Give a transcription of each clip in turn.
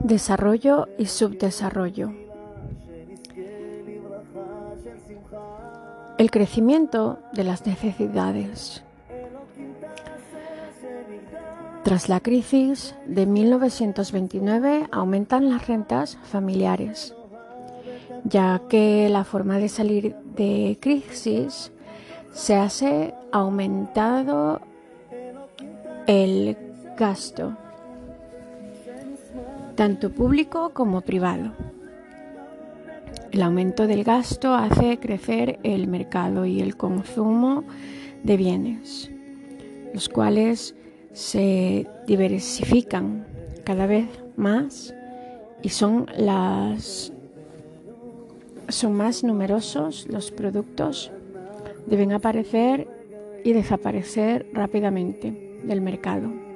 Desarrollo y subdesarrollo. El crecimiento de las necesidades. Tras la crisis de 1929 aumentan las rentas familiares, ya que la forma de salir de crisis se hace aumentado el gasto, tanto público como privado. El aumento del gasto hace crecer el mercado y el consumo de bienes, los cuales se diversifican cada vez más y son las son más numerosos los productos deben aparecer y desaparecer rápidamente del mercado.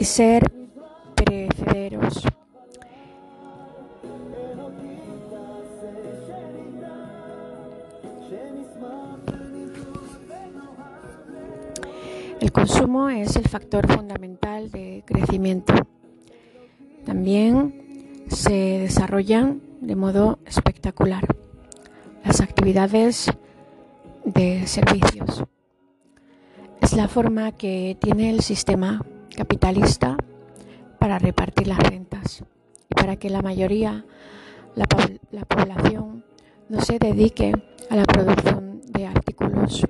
Y ser perecederos. Consumo es el factor fundamental de crecimiento. También se desarrollan de modo espectacular las actividades de servicios. Es la forma que tiene el sistema capitalista para repartir las rentas y para que la mayoría, la, la población, no se dedique a la producción de artículos.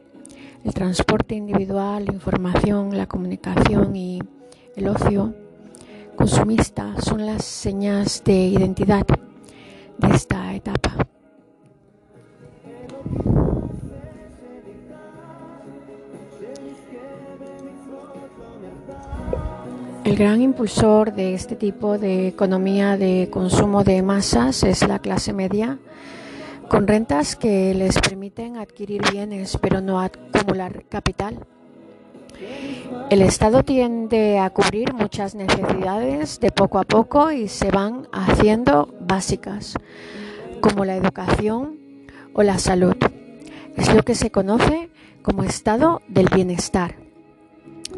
El transporte individual, la información, la comunicación y el ocio consumista son las señas de identidad de esta etapa. El gran impulsor de este tipo de economía de consumo de masas es la clase media, con rentas que les permiten adquirir bienes pero no acumular capital. El Estado tiende a cubrir muchas necesidades de poco a poco y se van haciendo básicas, como la educación o la salud. Es lo que se conoce como estado del bienestar.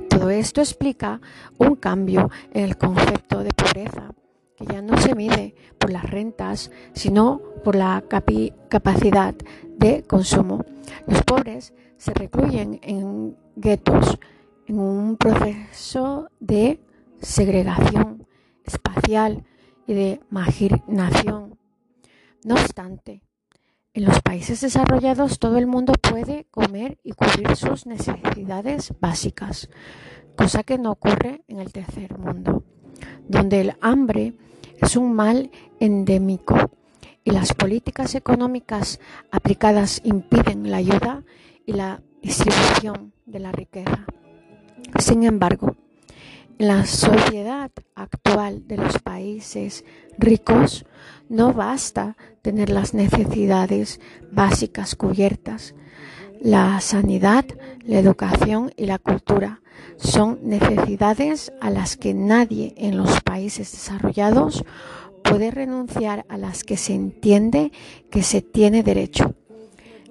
Todo esto explica un cambio en el concepto de pobreza, que ya no se mide por las rentas, sino por la capacidad de consumo. Los pobres se recluyen en guetos, en un proceso de segregación espacial y de marginación. No obstante, en los países desarrollados todo el mundo puede comer y cubrir sus necesidades básicas, cosa que no ocurre en el tercer mundo, donde el hambre es un mal endémico y las políticas económicas aplicadas impiden la ayuda y la distribución de la riqueza. Sin embargo, en la sociedad actual de los países ricos no basta tener las necesidades básicas cubiertas. La sanidad, la educación y la cultura son necesidades a las que nadie en los países desarrollados puede renunciar, a las que se entiende que se tiene derecho.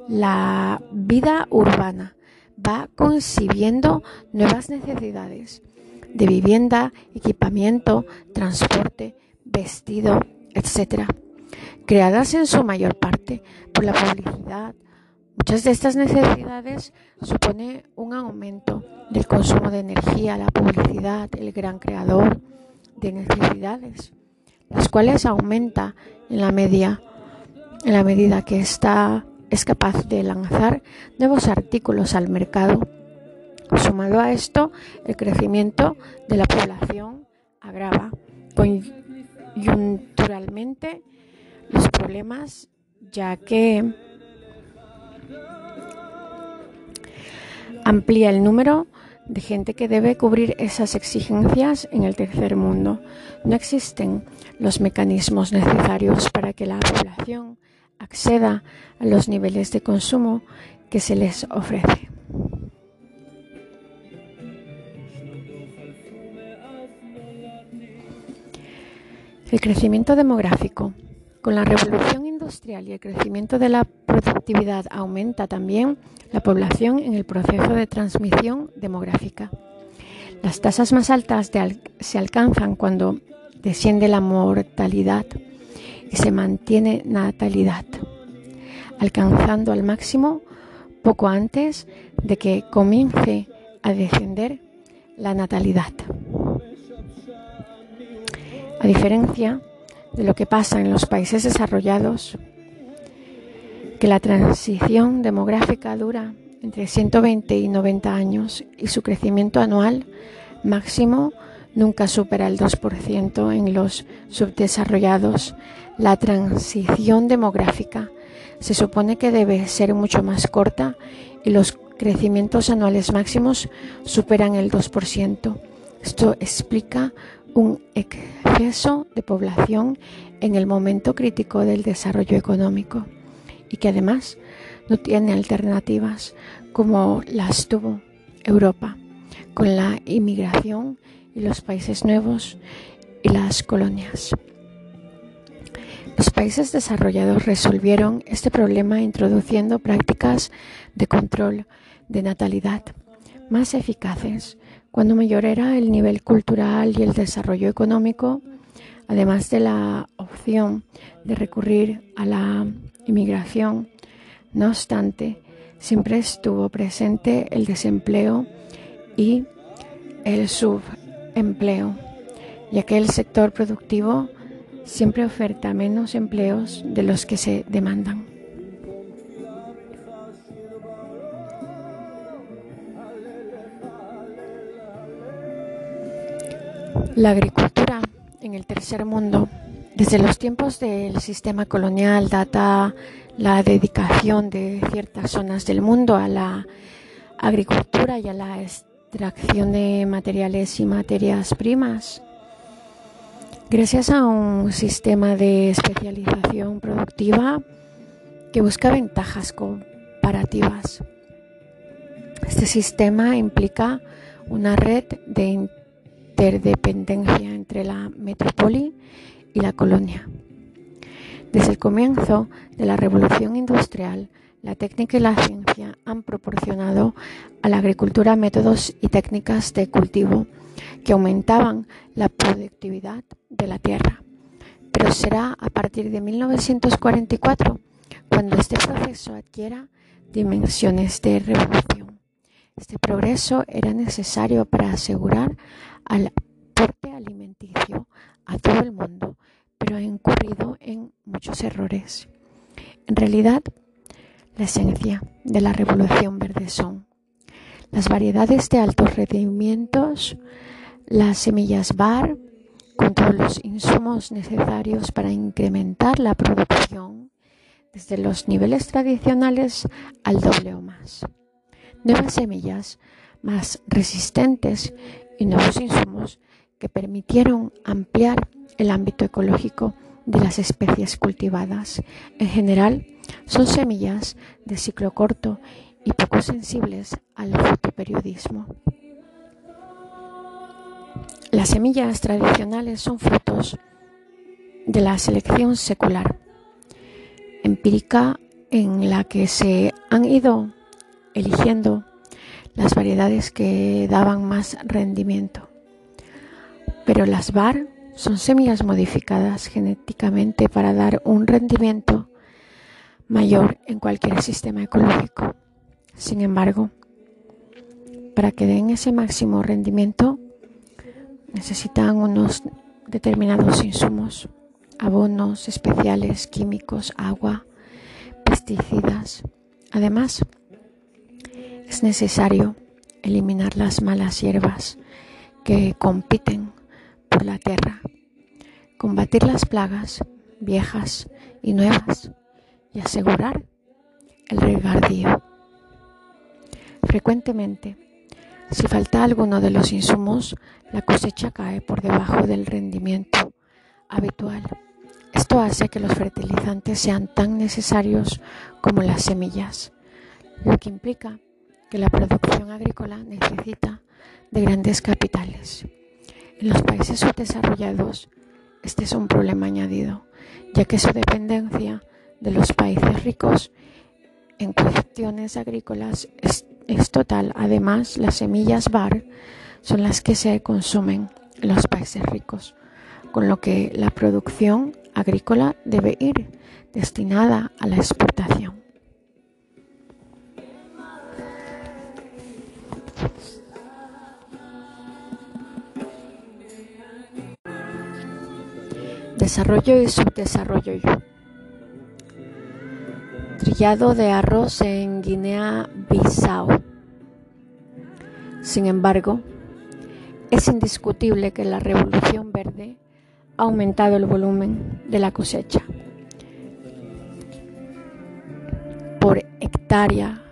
La vida urbana va concibiendo nuevas necesidades de vivienda, equipamiento, transporte, vestido, etc., creadas en su mayor parte por la publicidad. Muchas de estas necesidades supone un aumento del consumo de energía, la publicidad, el gran creador de necesidades, las cuales aumenta en la media, en la medida que está es capaz de lanzar nuevos artículos al mercado. Sumado a esto, el crecimiento de la población agrava coyunturalmente los problemas, ya que amplía el número de gente que debe cubrir esas exigencias en el tercer mundo. No existen los mecanismos necesarios para que la población acceda a los niveles de consumo que se les ofrece. El crecimiento demográfico. Con la revolución industrial y el crecimiento de la productividad aumenta también la población en el proceso de transmisión demográfica. Las tasas más altas se alcanzan cuando desciende la mortalidad y se mantiene natalidad, alcanzando al máximo poco antes de que comience a descender la natalidad. A diferencia de lo que pasa en los países desarrollados, que la transición demográfica dura entre 120 y 90 años y su crecimiento anual máximo nunca supera el 2% en los subdesarrollados. La transición demográfica se supone que debe ser mucho más corta y los crecimientos anuales máximos superan el 2%. Esto explica un exceso de población en el momento crítico del desarrollo económico y que además no tiene alternativas como las tuvo Europa con la inmigración y los países nuevos y las colonias. Los países desarrollados resolvieron este problema introduciendo prácticas de control de natalidad más eficaces cuando mayor era el nivel cultural y el desarrollo económico, además de la opción de recurrir a la inmigración. No obstante, siempre estuvo presente el desempleo y el subempleo, ya que el sector productivo siempre oferta menos empleos de los que se demandan. La agricultura en el tercer mundo desde los tiempos del sistema colonial data la dedicación de ciertas zonas del mundo a la agricultura y a la extracción de materiales y materias primas. Gracias a un sistema de especialización productiva que busca ventajas comparativas. Este sistema implica una red de interdependencia entre la metrópoli y la colonia. Desde el comienzo de la revolución industrial, la técnica y la ciencia han proporcionado a la agricultura métodos y técnicas de cultivo que aumentaban la productividad de la tierra. Pero será a partir de 1944 cuando este proceso adquiera dimensiones de revolución. Este progreso era necesario para asegurar al aporte alimenticio a todo el mundo, pero ha incurrido en muchos errores. En realidad, la esencia de la revolución verde son las variedades de altos rendimientos, las semillas bar, con todos los insumos necesarios para incrementar la producción desde los niveles tradicionales al doble o más. Nuevas semillas más resistentes y nuevos insumos que permitieron ampliar el ámbito ecológico de las especies cultivadas. En general, son semillas de ciclo corto y poco sensibles al fotoperiodismo. Las semillas tradicionales son frutos de la selección secular, empírica en la que se han ido eligiendo las variedades que daban más rendimiento. Pero las VAR son semillas modificadas genéticamente para dar un rendimiento mayor en cualquier sistema ecológico. Sin embargo, para que den ese máximo rendimiento, necesitan unos determinados insumos, abonos especiales, químicos, agua, pesticidas. Además, es necesario eliminar las malas hierbas que compiten por la tierra, combatir las plagas viejas y nuevas y asegurar el regadío. Frecuentemente Si falta alguno de los insumos, la cosecha cae por debajo del rendimiento habitual. Esto hace que los fertilizantes sean tan necesarios como las semillas, lo que implica que la producción agrícola necesita de grandes capitales. En los países subdesarrollados, este es un problema añadido, ya que su dependencia de los países ricos en cuestiones agrícolas es, total. Además, las semillas bar son las que se consumen en los países ricos, con lo que la producción agrícola debe ir destinada a la exportación. Desarrollo y subdesarrollo. Trillado de arroz en Guinea-Bissau. Sin embargo, es indiscutible que la revolución verde ha aumentado el volumen de la cosecha por hectárea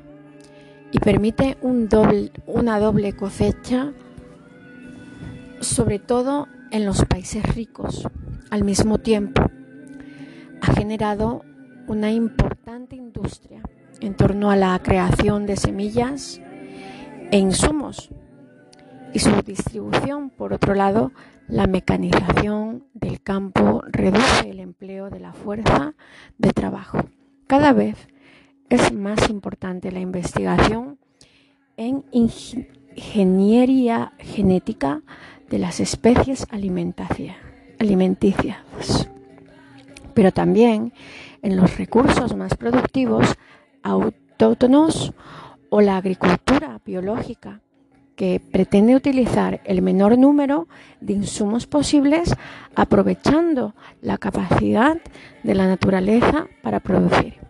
y permite un doble, una doble cosecha, sobre todo en los países ricos. Al mismo tiempo, ha generado una importante industria en torno a la creación de semillas e insumos y su distribución. Por otro lado, la mecanización del campo reduce el empleo de la fuerza de trabajo. Cada vez es más importante la investigación en ingeniería genética de las especies alimenticias, pero también en los recursos más productivos autóctonos o la agricultura biológica que pretende utilizar el menor número de insumos posibles aprovechando la capacidad de la naturaleza para producir.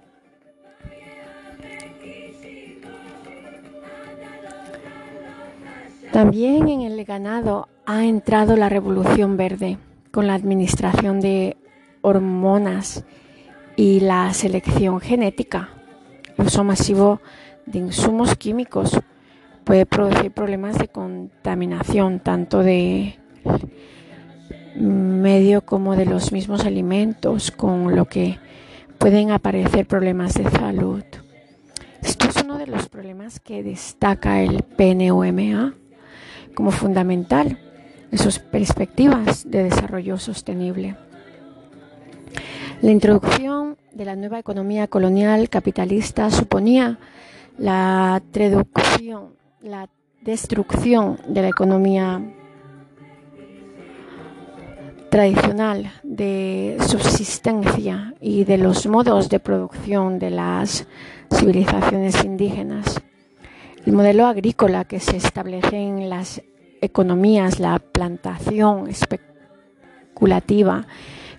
También en el ganado ha entrado la revolución verde con la administración de hormonas y la selección genética. El uso masivo de insumos químicos puede producir problemas de contaminación tanto de medio como de los mismos alimentos, con lo que pueden aparecer problemas de salud. Esto es uno de los problemas que destaca el PNUMA como fundamental en sus perspectivas de desarrollo sostenible. La introducción de la nueva economía colonial capitalista suponía la, la destrucción de la economía tradicional de subsistencia y de los modos de producción de las civilizaciones indígenas. El modelo agrícola que se establece en las economías, la plantación especulativa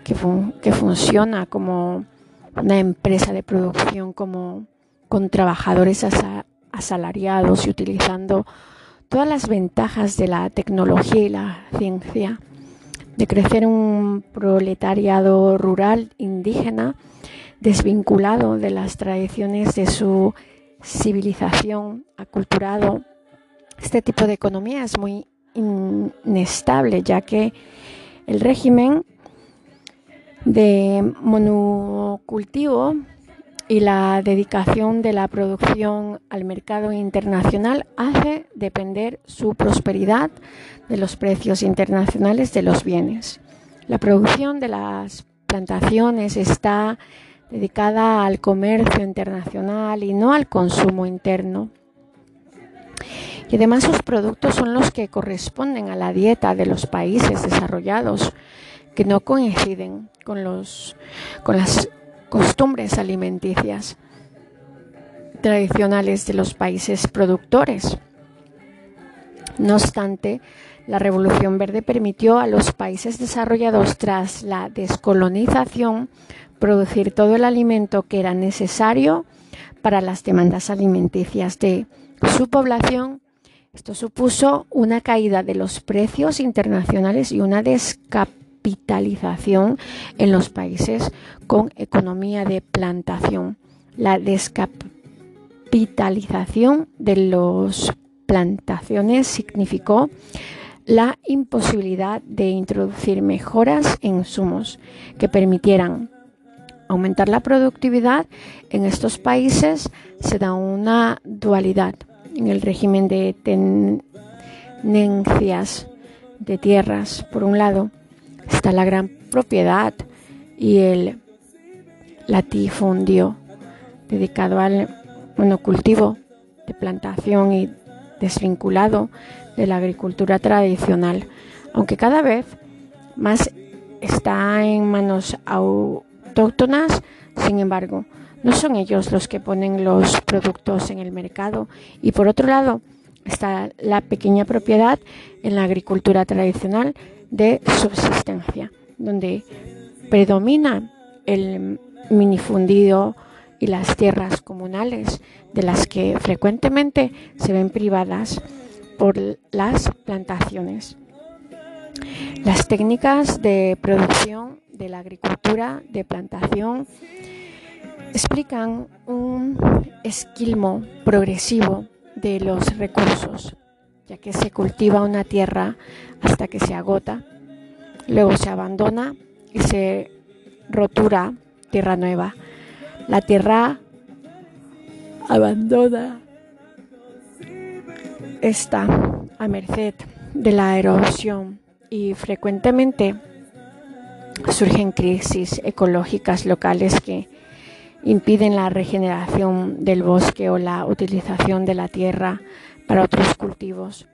que, funciona como una empresa de producción como con trabajadores asalariados y utilizando todas las ventajas de la tecnología y la ciencia, de crecer un proletariado rural indígena desvinculado de las tradiciones de su civilización aculturado, este tipo de economía es muy inestable, ya que el régimen de monocultivo y la dedicación de la producción al mercado internacional hace depender su prosperidad de los precios internacionales de los bienes. La producción de las plantaciones está dedicada al comercio internacional y no al consumo interno. Y además sus productos son los que corresponden a la dieta de los países desarrollados, que no coinciden con, los, con las costumbres alimenticias tradicionales de los países productores. No obstante, la Revolución Verde permitió a los países desarrollados tras la descolonización producir todo el alimento que era necesario para las demandas alimenticias de su población. Esto supuso una caída de los precios internacionales y una descapitalización en los países con economía de plantación. La descapitalización de los plantaciones significó la imposibilidad de introducir mejoras en insumos que permitieran aumentar la productividad. En estos países se da una dualidad en el régimen de tenencias de tierras. Por un lado está la gran propiedad y el latifundio dedicado al monocultivo de plantación y desvinculado de la agricultura tradicional, aunque cada vez más está en manos sin embargo, no son ellos los que ponen los productos en el mercado y por otro lado está la pequeña propiedad en la agricultura tradicional de subsistencia, donde predomina el minifundido y las tierras comunales, de las que frecuentemente se ven privadas por las plantaciones. Las técnicas de producción de la agricultura de plantación explican un esquilmo progresivo de los recursos, ya que se cultiva una tierra hasta que se agota, luego se abandona y se rotura tierra nueva. La tierra abandona está a merced de la erosión y frecuentemente surgen crisis ecológicas locales que impiden la regeneración del bosque o la utilización de la tierra para otros cultivos.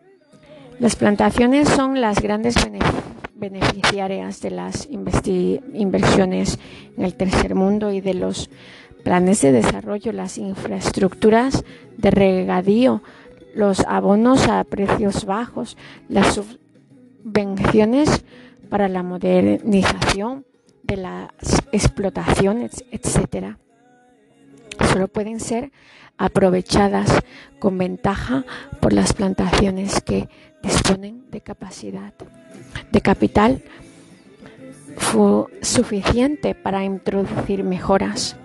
Las plantaciones son las grandes beneficiarias de las inversiones en el tercer mundo y de los planes de desarrollo, las infraestructuras de regadío, los abonos a precios bajos, las subvenciones para la modernización de las explotaciones, etcétera. Solo pueden ser aprovechadas con ventaja por las plantaciones que disponen de capacidad, de capital suficiente para introducir mejoras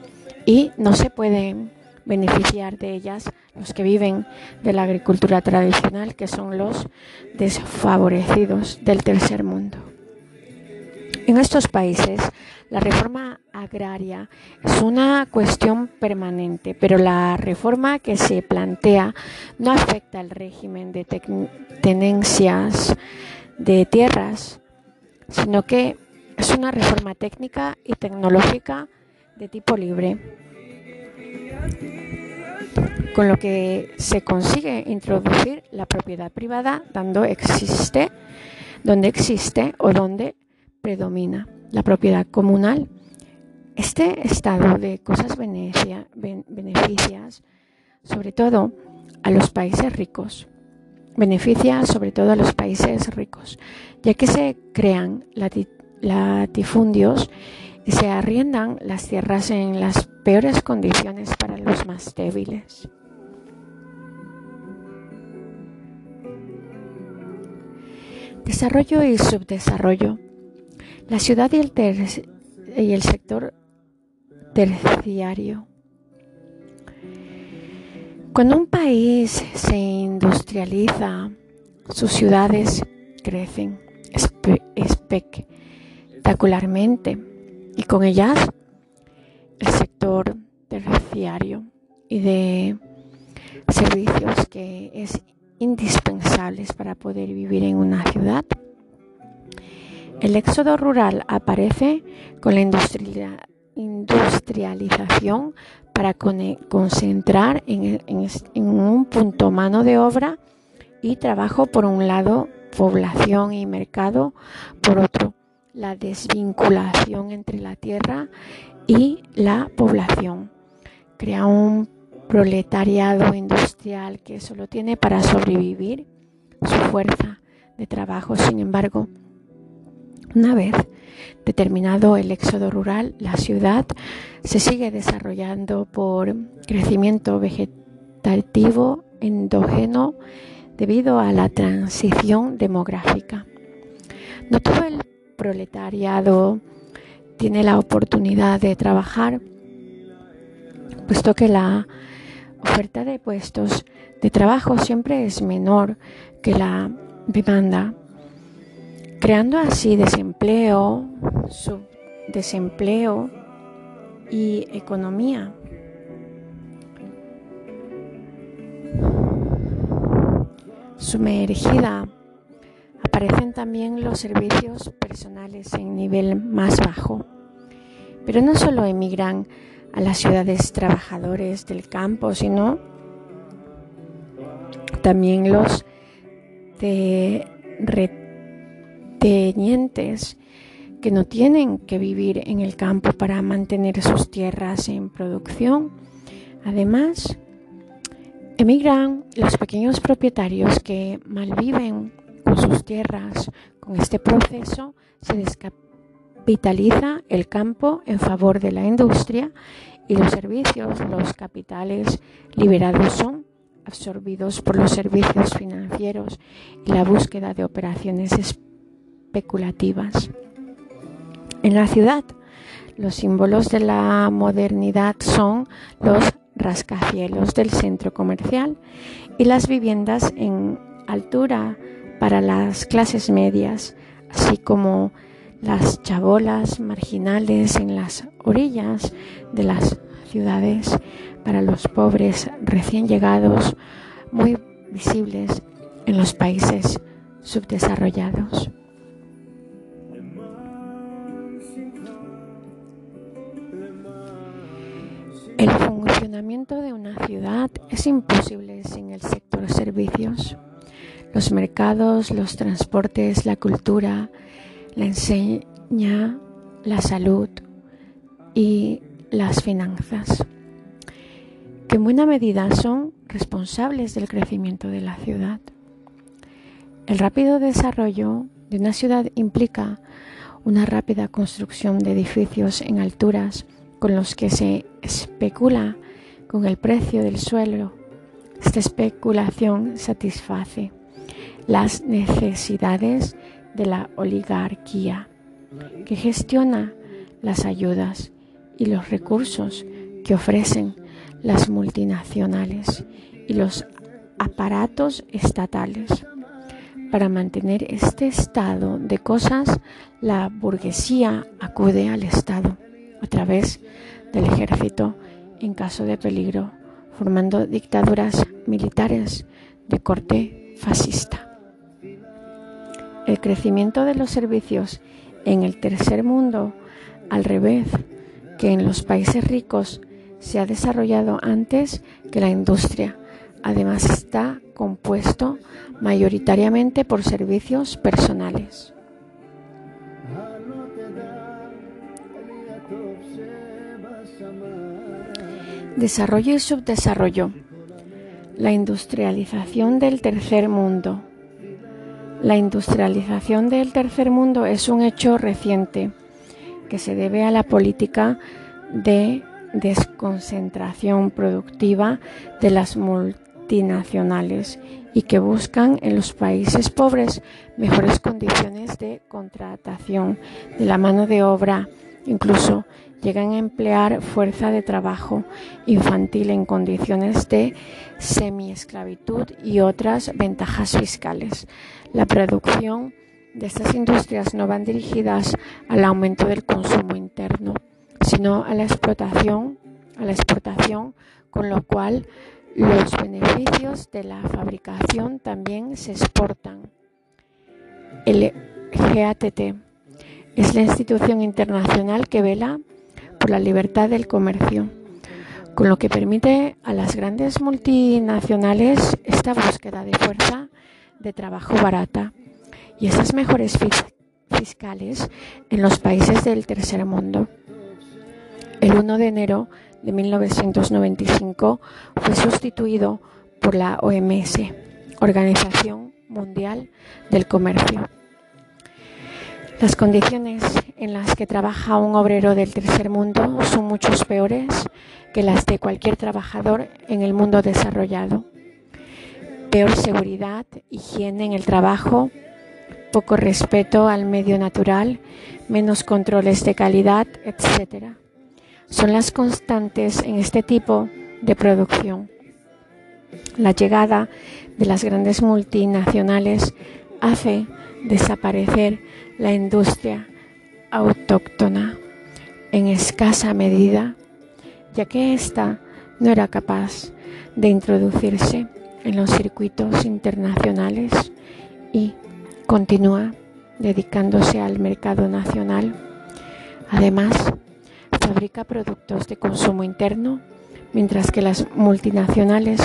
y no se pueden beneficiar de ellas los que viven de la agricultura tradicional, que son los desfavorecidos del tercer mundo. En estos países, la reforma agraria es una cuestión permanente, pero la reforma que se plantea no afecta al régimen de tenencias de tierras, sino que es una reforma técnica y tecnológica de tipo libre con lo que se consigue introducir la propiedad privada dando existe, donde existe o donde predomina la propiedad comunal. Este estado de cosas beneficia, sobre todo a los países ricos, beneficia sobre todo a los países ricos, ya que se crean latifundios y se arriendan las tierras en las peores condiciones para los más débiles. Desarrollo y subdesarrollo. La ciudad y el, sector terciario. Cuando un país se industrializa, sus ciudades crecen espectacularmente y con ellas el terciario y de servicios que es indispensable para poder vivir en una ciudad. El éxodo rural aparece con la industrialización para concentrar en, en un punto mano de obra y trabajo por un lado, población y mercado por otro la desvinculación entre la tierra y la población. Crea un proletariado industrial que solo tiene para sobrevivir su fuerza de trabajo. Sin embargo, una vez determinado el éxodo rural, la ciudad se sigue desarrollando por crecimiento vegetativo endógeno debido a la transición demográfica. No todo el proletariado tiene la oportunidad de trabajar, puesto que la oferta de puestos de trabajo siempre es menor que la demanda, creando así desempleo, subdesempleo y economía. Sumergida aparecen también los servicios personales en nivel más bajo. Pero no solo emigran a las ciudades trabajadores del campo, sino también los de retenientes que no tienen que vivir en el campo para mantener sus tierras en producción. Además, emigran los pequeños propietarios que malviven sus tierras. Con este proceso se descapitaliza el campo en favor de la industria y los servicios, los capitales liberados son absorbidos por los servicios financieros y la búsqueda de operaciones especulativas. En la ciudad, los símbolos de la modernidad son los rascacielos del centro comercial y las viviendas en altura para las clases medias, así como las chabolas marginales en las orillas de las ciudades para los pobres recién llegados, muy visibles en los países subdesarrollados. El funcionamiento de una ciudad es imposible sin el sector servicios. Los mercados, los transportes, la cultura, la enseña, la salud y las finanzas, que en buena medida son responsables del crecimiento de la ciudad. El rápido desarrollo de una ciudad implica una rápida construcción de edificios en alturas con los que se especula con el precio del suelo. Esta especulación satisface las necesidades de la oligarquía que gestiona las ayudas y los recursos que ofrecen las multinacionales y los aparatos estatales. Para mantener este estado de cosas, la burguesía acude al Estado a través del ejército en caso de peligro, formando dictaduras militares de corte fascista. El crecimiento de los servicios en el tercer mundo, al revés que en los países ricos, se ha desarrollado antes que la industria. Además está compuesto mayoritariamente por servicios personales. Desarrollo y subdesarrollo. La industrialización del tercer mundo. La industrialización del tercer mundo es un hecho reciente que se debe a la política de desconcentración productiva de las multinacionales y que buscan en los países pobres mejores condiciones de contratación de la mano de obra, incluso llegan a emplear fuerza de trabajo infantil en condiciones de semiesclavitud y otras ventajas fiscales. La producción de estas industrias no van dirigidas al aumento del consumo interno, sino a la explotación, a la exportación, con lo cual los beneficios de la fabricación también se exportan. El GATT es la institución internacional que vela por la libertad del comercio, con lo que permite a las grandes multinacionales esta búsqueda de fuerza de trabajo barata y esas mejores fiscales en los países del tercer mundo. El 1 de enero de 1995 fue sustituido por la OMS, Organización Mundial del Comercio. Las condiciones en las que trabaja un obrero del tercer mundo son muchos peores que las de cualquier trabajador en el mundo desarrollado. Peor seguridad, higiene en el trabajo, poco respeto al medio natural, menos controles de calidad, etc. Son las constantes en este tipo de producción. La llegada de las grandes multinacionales hace desaparecer la industria autóctona en escasa medida, ya que ésta no era capaz de introducirse en los circuitos internacionales y continúa dedicándose al mercado nacional. Además, fabrica productos de consumo interno, mientras que las multinacionales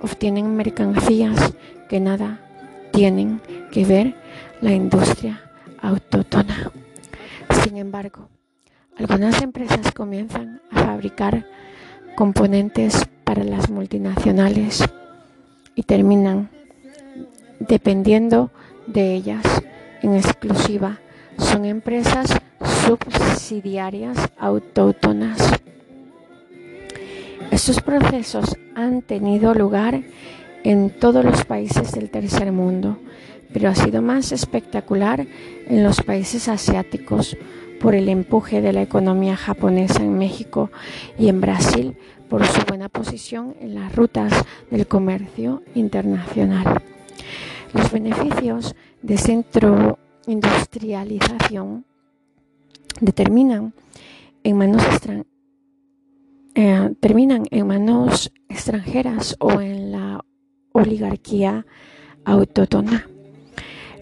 obtienen mercancías que nada tienen que ver la industria autóctona. Sin embargo, algunas empresas comienzan a fabricar componentes para las multinacionales y terminan dependiendo de ellas en exclusiva. Son empresas subsidiarias autóctonas. Estos procesos han tenido lugar en todos los países del tercer mundo, pero ha sido más espectacular en los países asiáticos por el empuje de la economía japonesa en México y en Brasil por su buena posición en las rutas del comercio internacional. Los beneficios de centro industrialización determinan en manos eh, terminan en manos extranjeras o en la oligarquía autótona,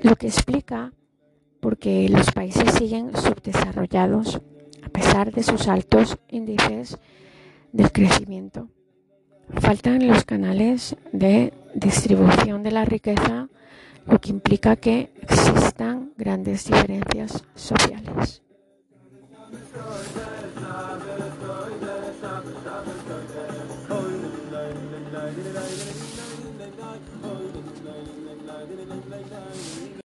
lo que explica por qué los países siguen subdesarrollados a pesar de sus altos índices de crecimiento. Faltan los canales de distribución de la riqueza, lo que implica que existan grandes diferencias sociales.